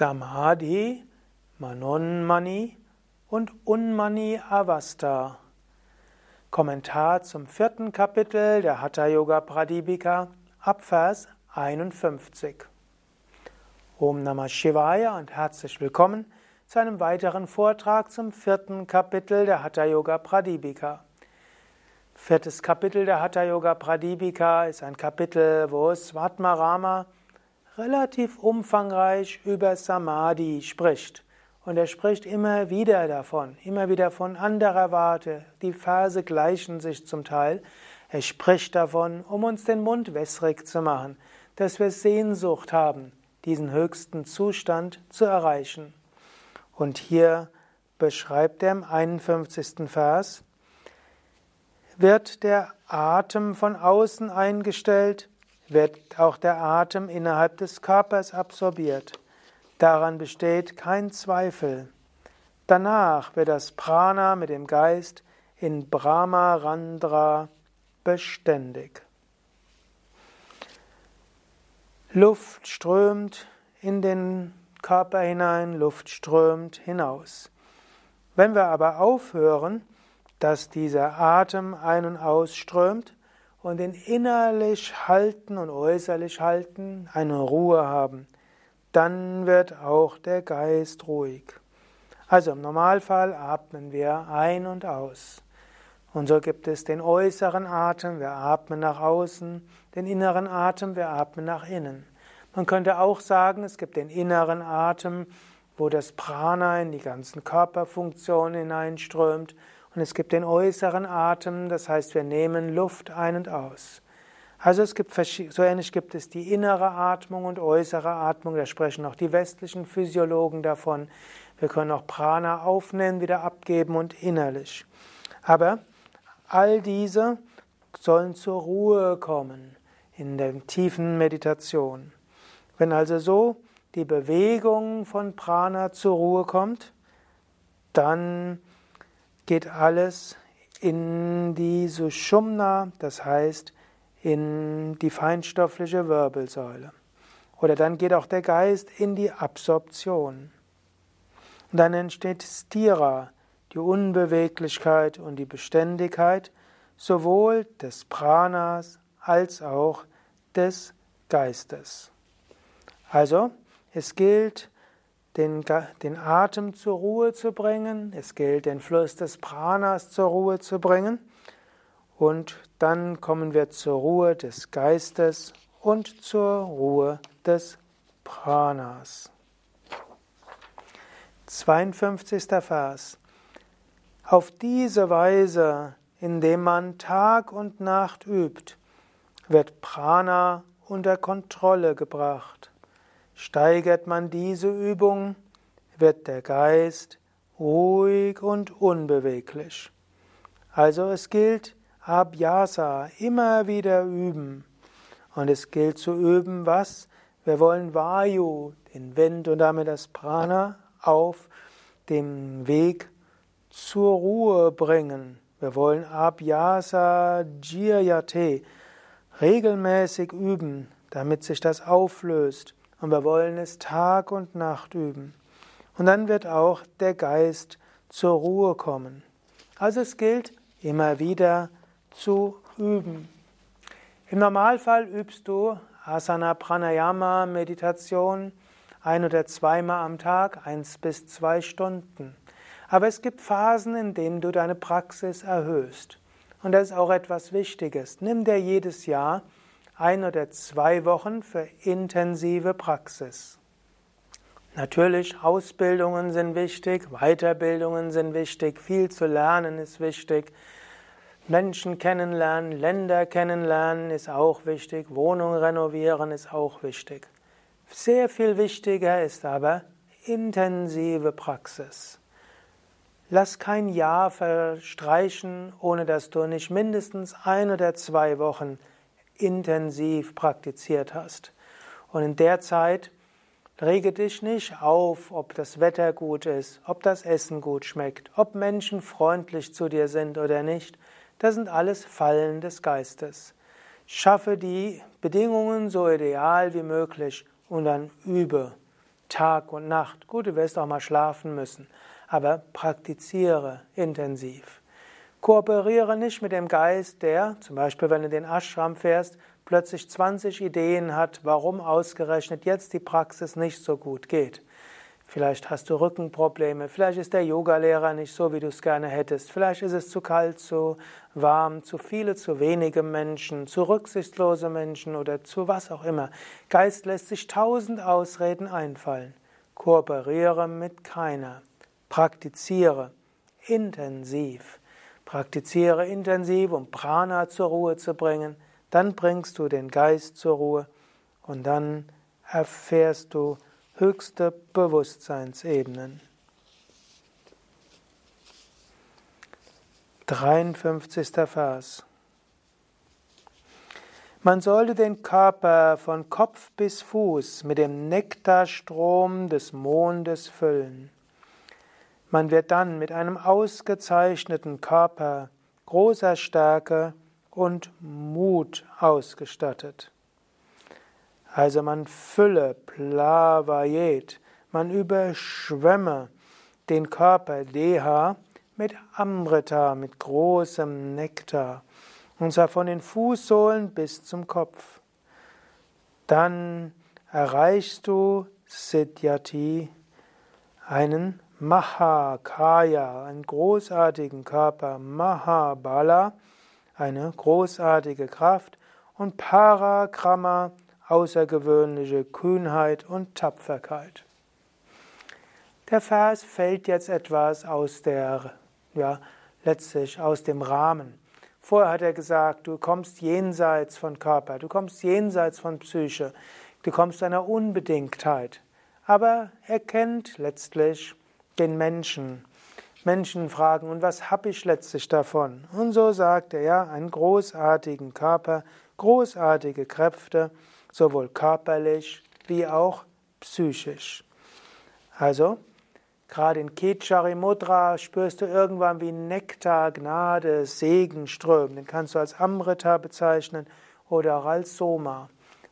Samadhi, Manonmani und Unmani Avasta. Kommentar zum vierten Kapitel der Hatha Yoga Pradipika ab Vers 51. Om Namah Shivaya und herzlich willkommen zu einem weiteren Vortrag zum vierten Kapitel der Hatha Yoga Pradipika. Viertes Kapitel der Hatha Yoga Pradipika ist ein Kapitel, wo Svatmarama relativ umfangreich über Samadhi spricht. Und er spricht immer wieder davon, immer wieder von anderer Warte. Die Verse gleichen sich zum Teil. Er spricht davon, um uns den Mund wässrig zu machen, dass wir Sehnsucht haben, diesen höchsten Zustand zu erreichen. Und hier beschreibt er im 51. Vers, wird der Atem von außen eingestellt, wird auch der Atem innerhalb des Körpers absorbiert. Daran besteht kein Zweifel. Danach wird das Prana mit dem Geist in Brahma Randra beständig. Luft strömt in den Körper hinein, Luft strömt hinaus. Wenn wir aber aufhören, dass dieser Atem ein- und ausströmt, und in innerlich halten und äußerlich halten eine Ruhe haben, dann wird auch der Geist ruhig. Also im Normalfall atmen wir ein und aus. Und so gibt es den äußeren Atem, wir atmen nach außen, den inneren Atem, wir atmen nach innen. Man könnte auch sagen, es gibt den inneren Atem, wo das Prana in die ganzen Körperfunktionen hineinströmt und es gibt den äußeren Atem, das heißt, wir nehmen Luft ein und aus. Also es gibt so ähnlich gibt es die innere Atmung und äußere Atmung, da sprechen auch die westlichen Physiologen davon. Wir können auch Prana aufnehmen, wieder abgeben und innerlich. Aber all diese sollen zur Ruhe kommen in der tiefen Meditation. Wenn also so die Bewegung von Prana zur Ruhe kommt, dann geht alles in die Sushumna, das heißt in die feinstoffliche Wirbelsäule. Oder dann geht auch der Geist in die Absorption. Und dann entsteht Stira, die Unbeweglichkeit und die Beständigkeit sowohl des Pranas als auch des Geistes. Also, es gilt, den, den Atem zur Ruhe zu bringen, es gilt, den Fluss des Pranas zur Ruhe zu bringen und dann kommen wir zur Ruhe des Geistes und zur Ruhe des Pranas. 52. Vers. Auf diese Weise, indem man Tag und Nacht übt, wird Prana unter Kontrolle gebracht. Steigert man diese Übung, wird der Geist ruhig und unbeweglich. Also es gilt Abhyasa, immer wieder üben. Und es gilt zu üben, was? Wir wollen Vayu, den Wind und damit das Prana, auf dem Weg zur Ruhe bringen. Wir wollen Abhyasa Jiryate regelmäßig üben, damit sich das auflöst. Und wir wollen es Tag und Nacht üben. Und dann wird auch der Geist zur Ruhe kommen. Also es gilt immer wieder zu üben. Im Normalfall übst du Asana Pranayama Meditation ein oder zweimal am Tag, eins bis zwei Stunden. Aber es gibt Phasen, in denen du deine Praxis erhöhst. Und das ist auch etwas Wichtiges. Nimm dir jedes Jahr ein oder zwei Wochen für intensive Praxis. Natürlich, Ausbildungen sind wichtig, Weiterbildungen sind wichtig, viel zu lernen ist wichtig, Menschen kennenlernen, Länder kennenlernen ist auch wichtig, Wohnungen renovieren ist auch wichtig. Sehr viel wichtiger ist aber intensive Praxis. Lass kein Jahr verstreichen, ohne dass du nicht mindestens ein oder zwei Wochen intensiv praktiziert hast. Und in der Zeit rege dich nicht auf, ob das Wetter gut ist, ob das Essen gut schmeckt, ob Menschen freundlich zu dir sind oder nicht. Das sind alles Fallen des Geistes. Schaffe die Bedingungen so ideal wie möglich und dann übe. Tag und Nacht. Gut, du wirst auch mal schlafen müssen, aber praktiziere intensiv. Kooperiere nicht mit dem Geist, der, zum Beispiel wenn du den Ashram fährst, plötzlich 20 Ideen hat, warum ausgerechnet jetzt die Praxis nicht so gut geht. Vielleicht hast du Rückenprobleme, vielleicht ist der Yogalehrer nicht so, wie du es gerne hättest, vielleicht ist es zu kalt, zu warm, zu viele, zu wenige Menschen, zu rücksichtslose Menschen oder zu was auch immer. Geist lässt sich tausend Ausreden einfallen. Kooperiere mit keiner. Praktiziere intensiv. Praktiziere intensiv, um Prana zur Ruhe zu bringen. Dann bringst du den Geist zur Ruhe und dann erfährst du höchste Bewusstseinsebenen. 53. Vers. Man sollte den Körper von Kopf bis Fuß mit dem Nektarstrom des Mondes füllen. Man wird dann mit einem ausgezeichneten Körper großer Stärke und Mut ausgestattet. Also man fülle, plavayet, man überschwemme den Körper Deha mit Amrita, mit großem Nektar, und zwar von den Fußsohlen bis zum Kopf. Dann erreichst du Siddhyati, einen Mahakaya, einen großartigen Körper, Mahabala, eine großartige Kraft und Parakrama, außergewöhnliche Kühnheit und Tapferkeit. Der Vers fällt jetzt etwas aus der, ja, letztlich aus dem Rahmen. Vorher hat er gesagt, du kommst jenseits von Körper, du kommst jenseits von Psyche, du kommst einer Unbedingtheit. Aber er kennt letztlich den Menschen. Menschen fragen, und was habe ich letztlich davon? Und so sagt er, ja, einen großartigen Körper, großartige Kräfte, sowohl körperlich wie auch psychisch. Also, gerade in Kechari Mudra spürst du irgendwann wie Nektar, Gnade, Segen strömen. Den kannst du als Amrita bezeichnen oder auch als Soma.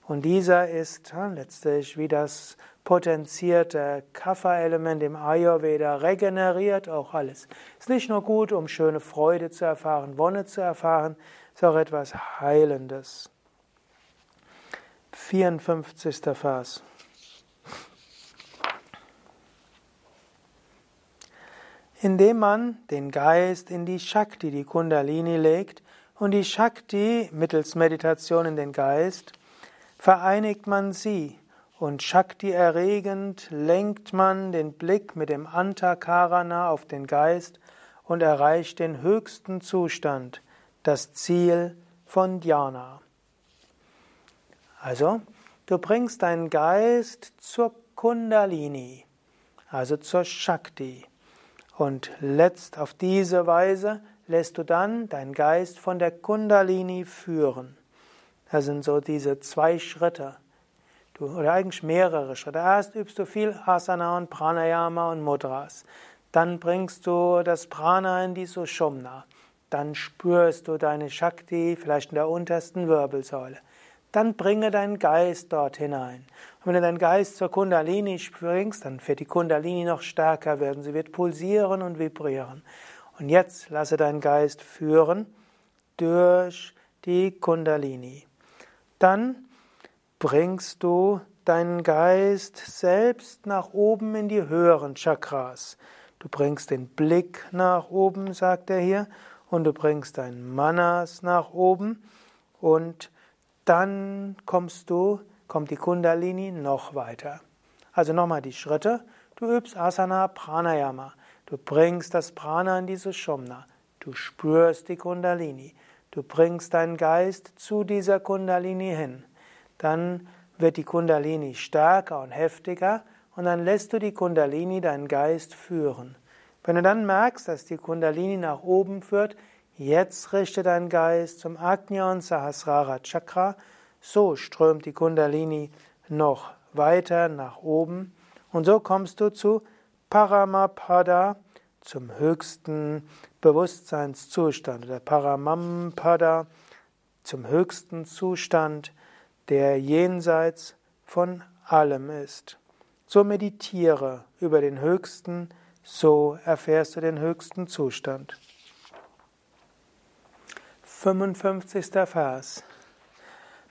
Und dieser ist letztlich wie das potenzierte Kapha-Element im Ayurveda, regeneriert auch alles. Ist nicht nur gut, um schöne Freude zu erfahren, Wonne zu erfahren, ist auch etwas Heilendes. 54. Vers. Indem man den Geist in die Shakti, die Kundalini legt, und die Shakti mittels Meditation in den Geist, vereinigt man sie und Shakti erregend lenkt man den Blick mit dem Antakarana auf den Geist und erreicht den höchsten Zustand, das Ziel von Dhyana. Also, du bringst deinen Geist zur Kundalini, also zur Shakti. Und letzt auf diese Weise lässt du dann deinen Geist von der Kundalini führen. Das sind so diese zwei Schritte. Du, oder eigentlich mehrere Schritte. Erst übst du viel Asana und Pranayama und Mudras. Dann bringst du das Prana in die Sushumna. Dann spürst du deine Shakti, vielleicht in der untersten Wirbelsäule dann bringe deinen Geist dort hinein. Und wenn du deinen Geist zur Kundalini bringst, dann wird die Kundalini noch stärker werden. Sie wird pulsieren und vibrieren. Und jetzt lasse deinen Geist führen durch die Kundalini. Dann bringst du deinen Geist selbst nach oben in die höheren Chakras. Du bringst den Blick nach oben, sagt er hier, und du bringst dein Manas nach oben und dann kommst du, kommt die Kundalini noch weiter. Also nochmal die Schritte. Du übst Asana Pranayama. Du bringst das Prana in diese Shumna. Du spürst die Kundalini. Du bringst deinen Geist zu dieser Kundalini hin. Dann wird die Kundalini stärker und heftiger und dann lässt du die Kundalini deinen Geist führen. Wenn du dann merkst, dass die Kundalini nach oben führt, Jetzt richte dein Geist zum Agnya und Sahasrara Chakra. So strömt die Kundalini noch weiter nach oben. Und so kommst du zu Paramapada, zum höchsten Bewusstseinszustand oder Paramampada, zum höchsten Zustand, der jenseits von allem ist. So meditiere über den Höchsten, so erfährst du den höchsten Zustand. 55. Vers.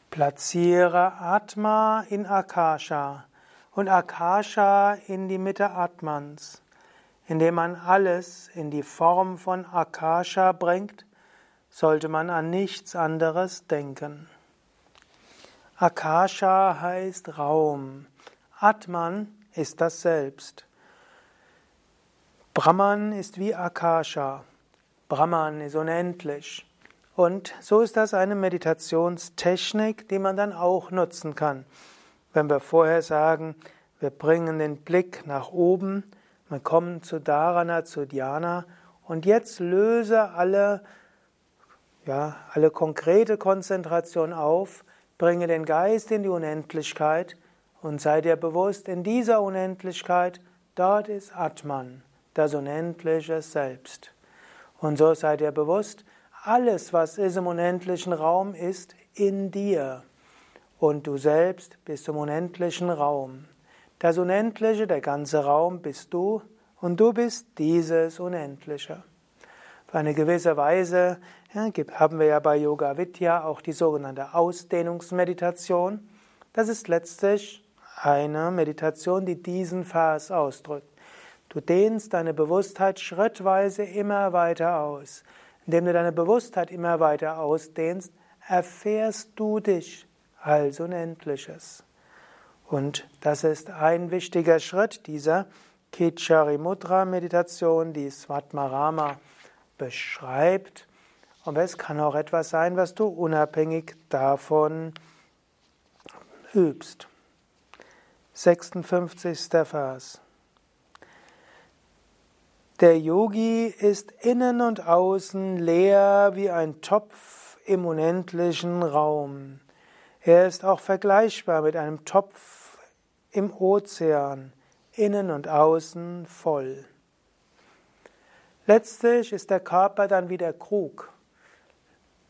Platziere Atma in Akasha und Akasha in die Mitte Atmans. Indem man alles in die Form von Akasha bringt, sollte man an nichts anderes denken. Akasha heißt Raum. Atman ist das Selbst. Brahman ist wie Akasha. Brahman ist unendlich. Und so ist das eine Meditationstechnik, die man dann auch nutzen kann. Wenn wir vorher sagen, wir bringen den Blick nach oben, wir kommen zu Dharana, zu Dhyana und jetzt löse alle, ja, alle konkrete Konzentration auf Bringe den Geist in die Unendlichkeit und sei dir bewusst, in dieser Unendlichkeit, dort ist Atman, das unendliche Selbst. Und so sei dir bewusst, alles, was ist im unendlichen Raum, ist in dir. Und du selbst bist im unendlichen Raum. Das Unendliche, der ganze Raum bist du und du bist dieses Unendliche. Auf eine gewisse Weise ja, haben wir ja bei Yoga Vidya auch die sogenannte Ausdehnungsmeditation. Das ist letztlich eine Meditation, die diesen Vers ausdrückt. Du dehnst deine Bewusstheit schrittweise immer weiter aus. Indem du deine Bewusstheit immer weiter ausdehnst, erfährst du dich als Unendliches. Und das ist ein wichtiger Schritt dieser Kichari Mudra Meditation, die Svatmarama beschreibt. Aber es kann auch etwas sein, was du unabhängig davon übst. 56. Vers. Der Yogi ist innen und außen leer wie ein Topf im unendlichen Raum. Er ist auch vergleichbar mit einem Topf im Ozean, innen und außen voll. Letztlich ist der Körper dann wie der Krug.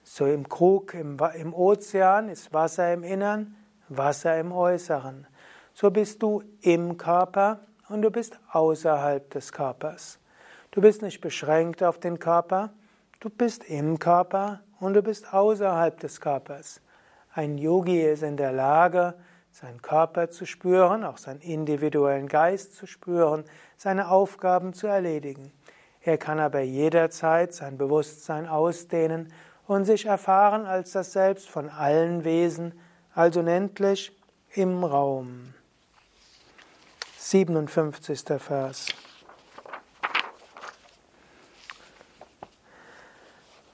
So im Krug, im, im Ozean ist Wasser im Innern, Wasser im Äußeren. So bist du im Körper und du bist außerhalb des Körpers. Du bist nicht beschränkt auf den Körper, du bist im Körper und du bist außerhalb des Körpers. Ein Yogi ist in der Lage, seinen Körper zu spüren, auch seinen individuellen Geist zu spüren, seine Aufgaben zu erledigen. Er kann aber jederzeit sein Bewusstsein ausdehnen und sich erfahren als das Selbst von allen Wesen, also unendlich im Raum. 57. Vers.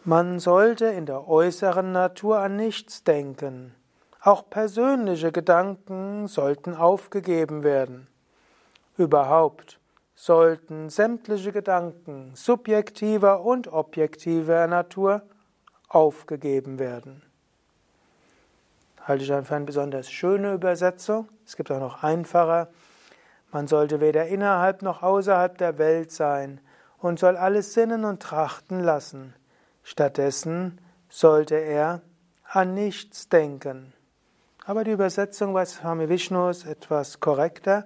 Man sollte in der äußeren Natur an nichts denken. Auch persönliche Gedanken sollten aufgegeben werden. Überhaupt sollten sämtliche Gedanken subjektiver und objektiver Natur aufgegeben werden. Halte ich für eine besonders schöne Übersetzung. Es gibt auch noch einfacher. Man sollte weder innerhalb noch außerhalb der Welt sein und soll alles sinnen und trachten lassen. Stattdessen sollte er an nichts denken. Aber die Übersetzung bei Swami Vishnu ist etwas korrekter.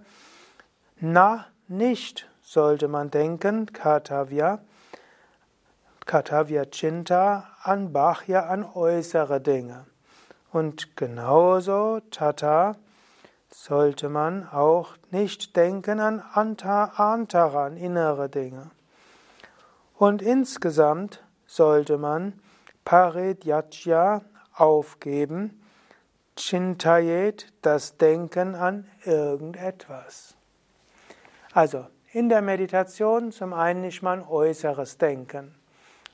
Na nicht sollte man denken, Kartavya, Kartavya Chinta, an Bhaya, an äußere Dinge. Und genauso, Tata, sollte man auch nicht denken an Anta, Antara, an innere Dinge. Und insgesamt sollte man Paridyatya aufgeben, Chintayet, das Denken an irgendetwas. Also in der Meditation zum einen nicht mal äußeres Denken.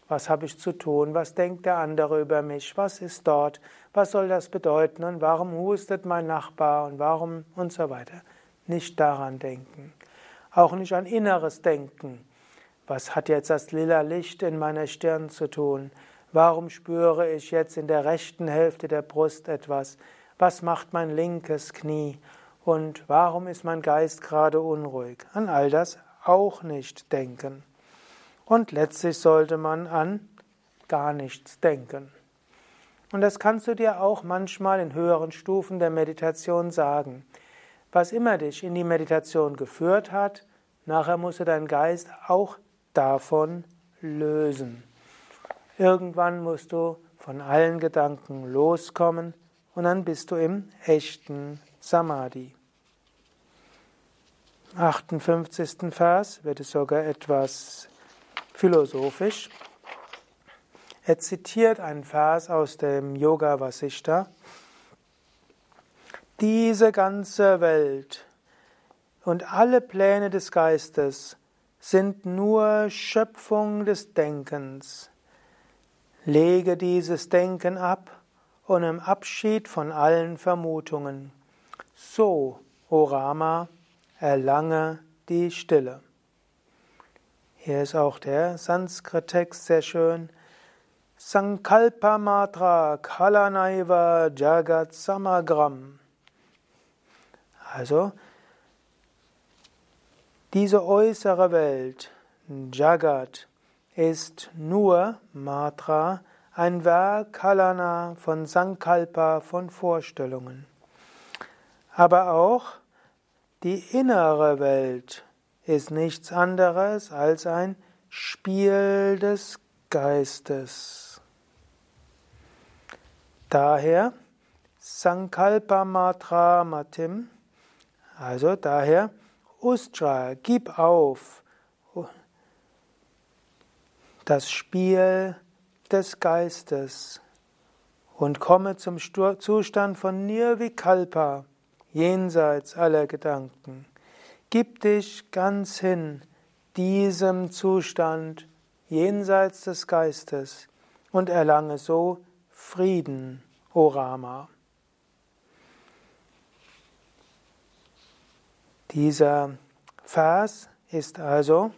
Was habe ich zu tun? Was denkt der andere über mich? Was ist dort? Was soll das bedeuten? Und warum hustet mein Nachbar? Und warum? Und so weiter. Nicht daran denken. Auch nicht an inneres Denken. Was hat jetzt das lila Licht in meiner Stirn zu tun? Warum spüre ich jetzt in der rechten Hälfte der Brust etwas? Was macht mein linkes Knie? Und warum ist mein Geist gerade unruhig? An all das auch nicht denken. Und letztlich sollte man an gar nichts denken. Und das kannst du dir auch manchmal in höheren Stufen der Meditation sagen. was immer dich in die Meditation geführt hat, nachher musst du deinen Geist auch davon lösen. Irgendwann musst du von allen Gedanken loskommen und dann bist du im echten Samadhi. Im 58. Vers wird es sogar etwas philosophisch. Er zitiert einen Vers aus dem Yoga Vasishta. Diese ganze Welt und alle Pläne des Geistes sind nur Schöpfung des Denkens. Lege dieses Denken ab und im Abschied von allen Vermutungen. So, O Rama, erlange die Stille. Hier ist auch der Sanskrit-Text sehr schön. Sankalpa Matra Kalanaiva Jagat Samagram. Also, diese äußere Welt, Jagat, ist nur Matra, ein Werk Kalana von Sankalpa, von Vorstellungen. Aber auch die innere Welt ist nichts anderes als ein Spiel des Geistes. Daher Sankalpa Matra Matim, also daher Ustra, gib auf das Spiel des Geistes und komme zum Zustand von Nirvikalpa, jenseits aller Gedanken. Gib dich ganz hin diesem Zustand jenseits des Geistes und erlange so Frieden, O Rama. Dieser Vers ist also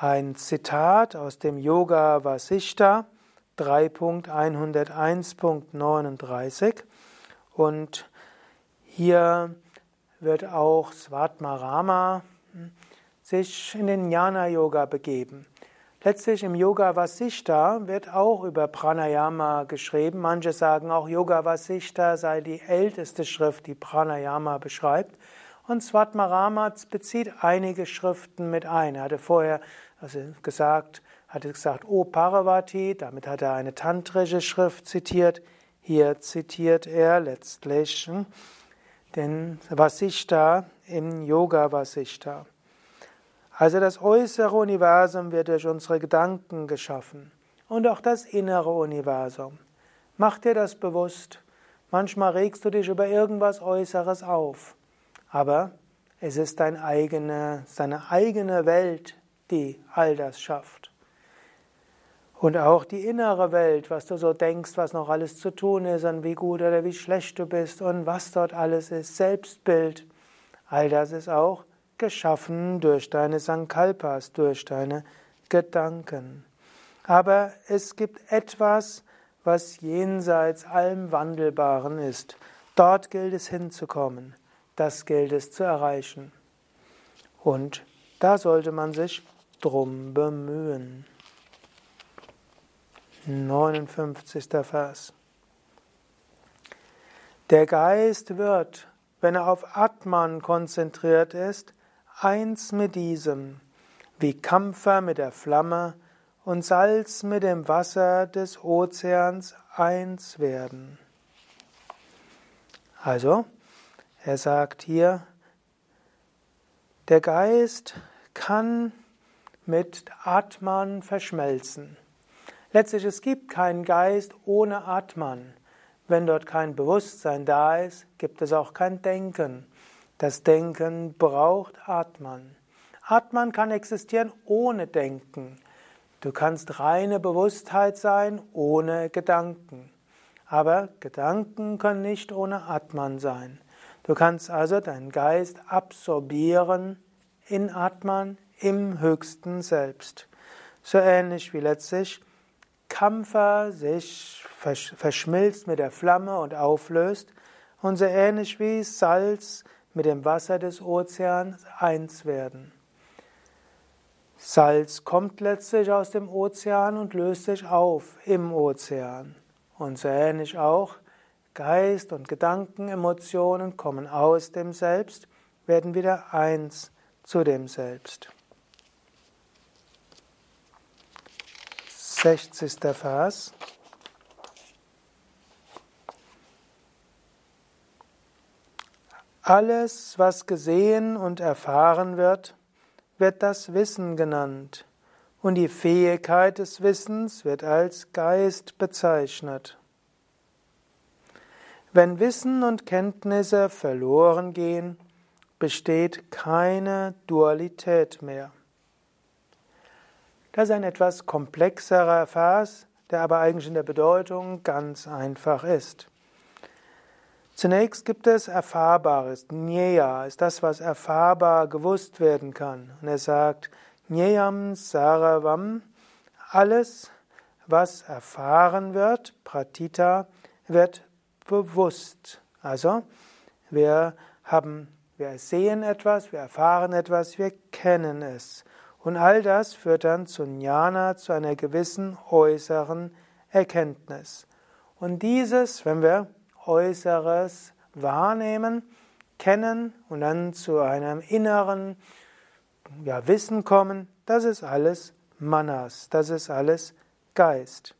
ein Zitat aus dem Yoga Vasishta 3.101.39 und hier wird auch Svatmarama hm, sich in den Jnana Yoga begeben. Letztlich im Yoga Vasishta wird auch über Pranayama geschrieben. Manche sagen auch Yoga Vasishta sei die älteste Schrift, die Pranayama beschreibt. Und Svatmarama bezieht einige Schriften mit ein. Er hatte vorher also gesagt, hatte gesagt, O Parvati, damit hat er eine tantrische Schrift zitiert. Hier zitiert er letztlich hm, den Vasishta im Yoga Vasishta. Also das äußere Universum wird durch unsere Gedanken geschaffen und auch das innere Universum. Mach dir das bewusst. Manchmal regst du dich über irgendwas Äußeres auf. Aber es ist deine eigene, deine eigene Welt, die all das schafft. Und auch die innere Welt, was du so denkst, was noch alles zu tun ist und wie gut oder wie schlecht du bist und was dort alles ist, Selbstbild, all das ist auch geschaffen durch deine Sankalpas, durch deine Gedanken. Aber es gibt etwas, was jenseits allem Wandelbaren ist. Dort gilt es hinzukommen. Das gilt es zu erreichen. Und da sollte man sich drum bemühen. 59. Vers. Der Geist wird, wenn er auf Atman konzentriert ist, eins mit diesem, wie Kampfer mit der Flamme und Salz mit dem Wasser des Ozeans eins werden. Also, er sagt hier, der Geist kann mit Atman verschmelzen. Letztlich, es gibt keinen Geist ohne Atman. Wenn dort kein Bewusstsein da ist, gibt es auch kein Denken. Das Denken braucht Atman. Atman kann existieren ohne Denken. Du kannst reine Bewusstheit sein ohne Gedanken. Aber Gedanken können nicht ohne Atman sein. Du kannst also deinen Geist absorbieren in Atman, im höchsten Selbst. So ähnlich wie letztlich Kampfer sich verschmilzt mit der Flamme und auflöst und so ähnlich wie Salz mit dem Wasser des Ozeans eins werden. Salz kommt letztlich aus dem Ozean und löst sich auf im Ozean. Und so ähnlich auch Geist und Gedanken, Emotionen kommen aus dem Selbst, werden wieder eins zu dem Selbst. 60. Vers. Alles, was gesehen und erfahren wird, wird das Wissen genannt, und die Fähigkeit des Wissens wird als Geist bezeichnet. Wenn Wissen und Kenntnisse verloren gehen, besteht keine Dualität mehr. Das ist ein etwas komplexerer Vers, der aber eigentlich in der Bedeutung ganz einfach ist. Zunächst gibt es Erfahrbares. Nyeya ist das, was erfahrbar gewusst werden kann. Und er sagt, Nyeyam Saravam, alles, was erfahren wird, Pratita, wird bewusst. Also, wir haben, wir sehen etwas, wir erfahren etwas, wir kennen es. Und all das führt dann zu Jnana, zu einer gewissen äußeren Erkenntnis. Und dieses, wenn wir Äußeres wahrnehmen, kennen und dann zu einem inneren ja, Wissen kommen, das ist alles Manas, das ist alles Geist.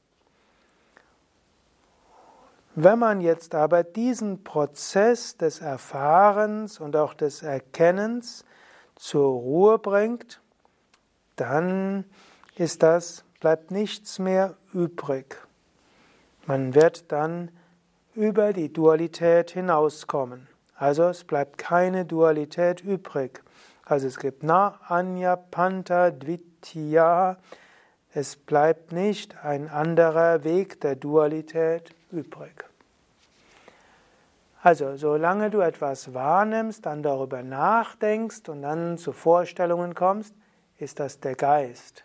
Wenn man jetzt aber diesen Prozess des Erfahrens und auch des Erkennens zur Ruhe bringt, dann ist das, bleibt nichts mehr übrig. Man wird dann über die Dualität hinauskommen. Also es bleibt keine Dualität übrig. Also es gibt Na, Anya, Panta, Dvitya. Es bleibt nicht ein anderer Weg der Dualität übrig. Also, solange du etwas wahrnimmst, dann darüber nachdenkst und dann zu Vorstellungen kommst, ist das der Geist.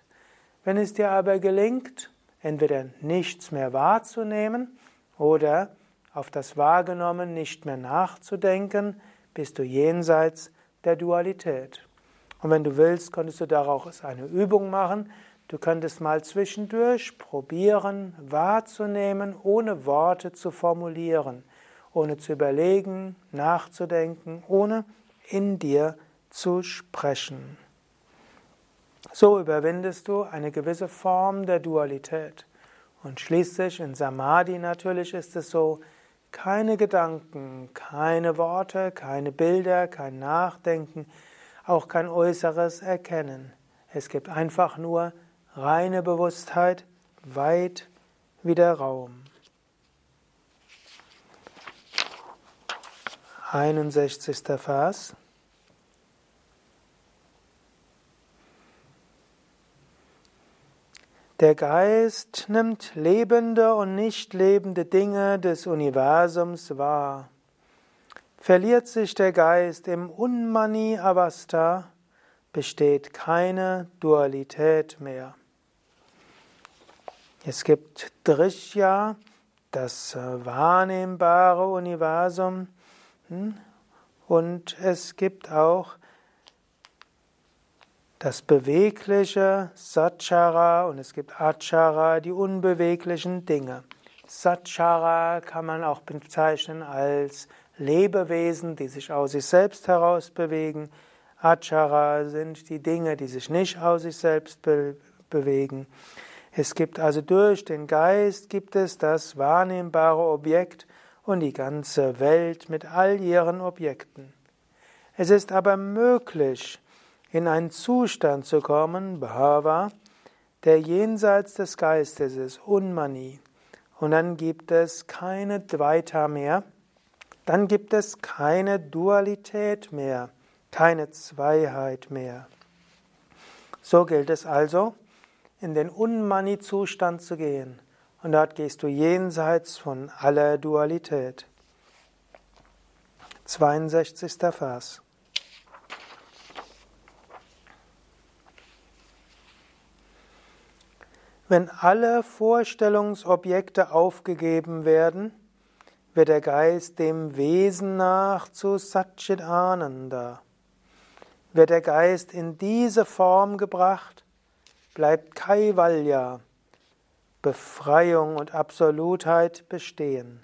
Wenn es dir aber gelingt, entweder nichts mehr wahrzunehmen oder auf das Wahrgenommen nicht mehr nachzudenken, bist du jenseits der Dualität. Und wenn du willst, könntest du daraus eine Übung machen. Du könntest mal zwischendurch probieren, wahrzunehmen, ohne Worte zu formulieren ohne zu überlegen, nachzudenken, ohne in dir zu sprechen. So überwindest du eine gewisse Form der Dualität. Und schließlich in Samadhi natürlich ist es so, keine Gedanken, keine Worte, keine Bilder, kein Nachdenken, auch kein äußeres Erkennen. Es gibt einfach nur reine Bewusstheit, weit wie der Raum. 61. Vers. Der Geist nimmt lebende und nicht lebende Dinge des Universums wahr. Verliert sich der Geist im Unmani Avasta, besteht keine Dualität mehr. Es gibt Drishya, das wahrnehmbare Universum, hm? Und es gibt auch das bewegliche Satchara und es gibt Achara, die unbeweglichen Dinge. Satchara kann man auch bezeichnen als Lebewesen, die sich aus sich selbst heraus bewegen. Achara sind die Dinge, die sich nicht aus sich selbst be bewegen. Es gibt also durch den Geist gibt es das wahrnehmbare Objekt und die ganze Welt mit all ihren Objekten. Es ist aber möglich, in einen Zustand zu kommen, Bhava, der jenseits des Geistes ist, Unmani. Und dann gibt es keine Dvaita mehr, dann gibt es keine Dualität mehr, keine Zweiheit mehr. So gilt es also, in den Unmani-Zustand zu gehen. Und dort gehst du jenseits von aller Dualität. 62. Vers. Wenn alle Vorstellungsobjekte aufgegeben werden, wird der Geist dem Wesen nach zu Satchit Ananda. Wird der Geist in diese Form gebracht, bleibt Kaivalya, Befreiung und Absolutheit bestehen.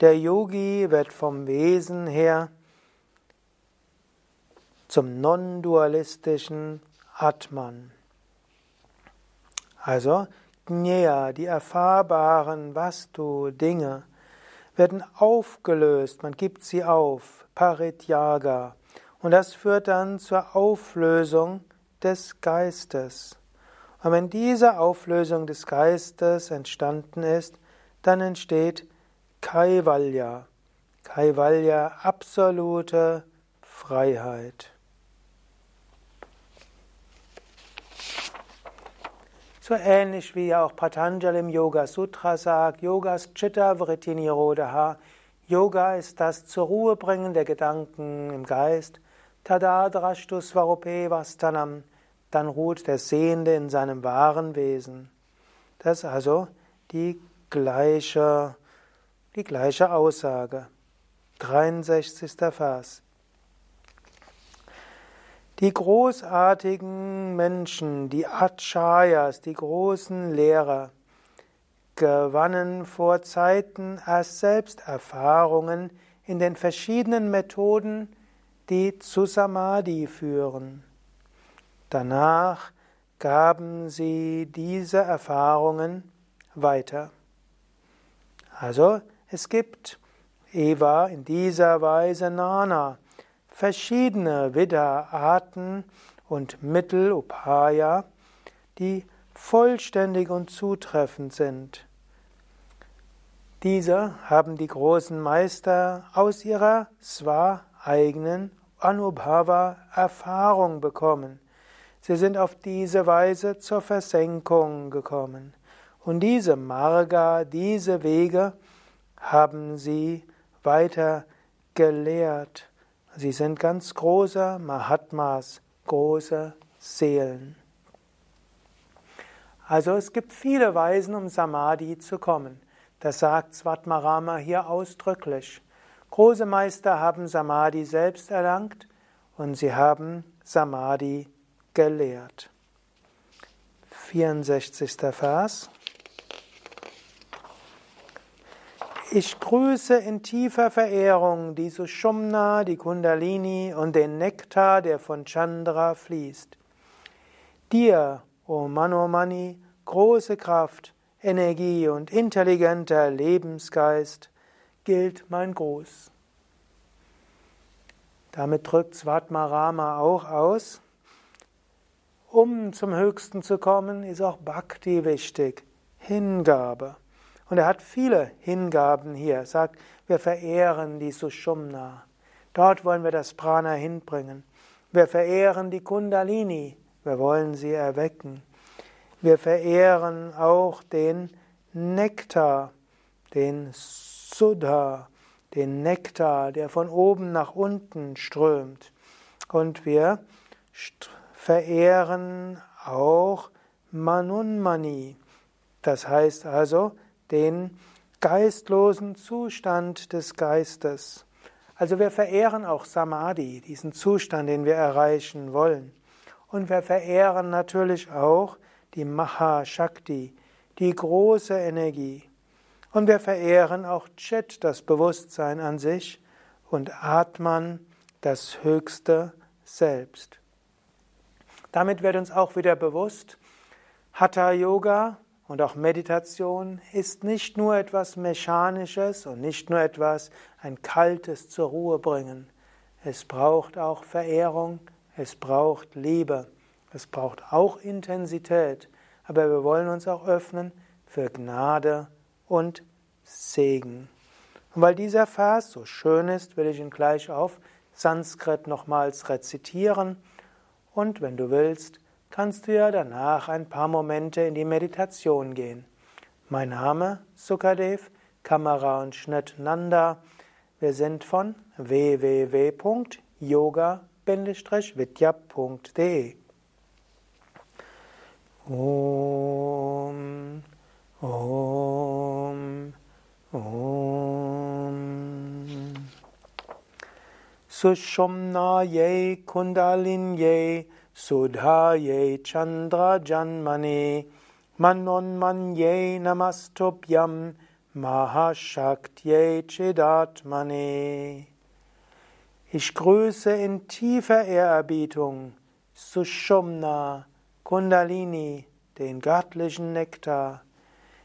Der Yogi wird vom Wesen her zum non-dualistischen Atman. Also Jnaya, die erfahrbaren Vastu-Dinge, werden aufgelöst, man gibt sie auf, Parityaga. Und das führt dann zur Auflösung des Geistes. Und wenn diese Auflösung des Geistes entstanden ist, dann entsteht Kaivalya. Kaivalya, absolute Freiheit. So ähnlich wie auch Patanjali im Yoga Sutra sagt, Yogas Chitta Vritti Nirodha. Yoga ist das zur Ruhe bringen der Gedanken im Geist. Tada drashtu svarupe vastanam. Dann ruht der Sehende in seinem wahren Wesen. Das ist also die gleiche, die gleiche Aussage. 63. Vers. Die großartigen Menschen, die Acharayas, die großen Lehrer, gewannen vor Zeiten erst selbst Erfahrungen in den verschiedenen Methoden, die zu Samadhi führen. Danach gaben sie diese Erfahrungen weiter. Also es gibt Eva in dieser Weise Nana, verschiedene Vidya-Arten und Mittel, Upaya, die vollständig und zutreffend sind. Diese haben die großen Meister aus ihrer Swa eigenen Anubhava Erfahrung bekommen. Sie sind auf diese Weise zur Versenkung gekommen. Und diese Marga, diese Wege haben sie weiter gelehrt. Sie sind ganz große Mahatmas, große Seelen. Also es gibt viele Weisen, um Samadhi zu kommen. Das sagt Svatmarama hier ausdrücklich. Große Meister haben Samadhi selbst erlangt und sie haben Samadhi gelehrt. 64. Vers. Ich grüße in tiefer Verehrung die Sushumna, die Kundalini und den Nektar, der von Chandra fließt. Dir, o Manomani, große Kraft, Energie und intelligenter Lebensgeist, gilt mein Gruß. Damit drückt Svatmarama auch aus. Um zum Höchsten zu kommen, ist auch Bhakti wichtig, Hingabe. Und er hat viele Hingaben hier. Er sagt, wir verehren die Sushumna. Dort wollen wir das Prana hinbringen. Wir verehren die Kundalini. Wir wollen sie erwecken. Wir verehren auch den Nektar, den Sudha, den Nektar, der von oben nach unten strömt. Und wir verehren auch Manunmani. Das heißt also, den geistlosen Zustand des Geistes. Also wir verehren auch Samadhi, diesen Zustand, den wir erreichen wollen. Und wir verehren natürlich auch die Mahashakti, die große Energie. Und wir verehren auch Chet, das Bewusstsein an sich, und Atman, das höchste Selbst. Damit wird uns auch wieder bewusst, Hatha Yoga und auch Meditation ist nicht nur etwas Mechanisches und nicht nur etwas ein kaltes zur Ruhe bringen. Es braucht auch Verehrung, es braucht Liebe, es braucht auch Intensität, aber wir wollen uns auch öffnen für Gnade und Segen. Und weil dieser Vers so schön ist, will ich ihn gleich auf Sanskrit nochmals rezitieren und wenn du willst, kannst du ja danach ein paar Momente in die Meditation gehen. Mein Name Sukadev, Kamera und Schnitt Nanda. Wir sind von www.yoga-vidya.de. Om, Om, Om. Sushumna ye Kundalin ye Sudhaye Chandra Janmane Manon Manye Namastubhyam Mahashaktye Chidatmane. Ich grüße in tiefer Ehrerbietung Sushumna Kundalini, den göttlichen Nektar.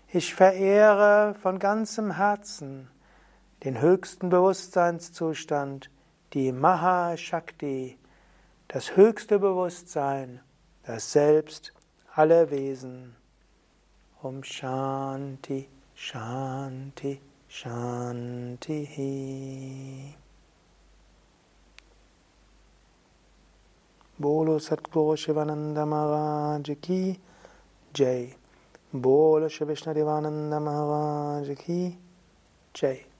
Ich verehre von ganzem Herzen den höchsten Bewusstseinszustand, die Mahashakti, das höchste Bewusstsein, das Selbst aller Wesen. Om Shanti, Shanti, Shanti. Bolo Satguru Shivananda Maharaj Ki Jai. Bolo Shri Vishnu Devananda Maharaj Ki Jai.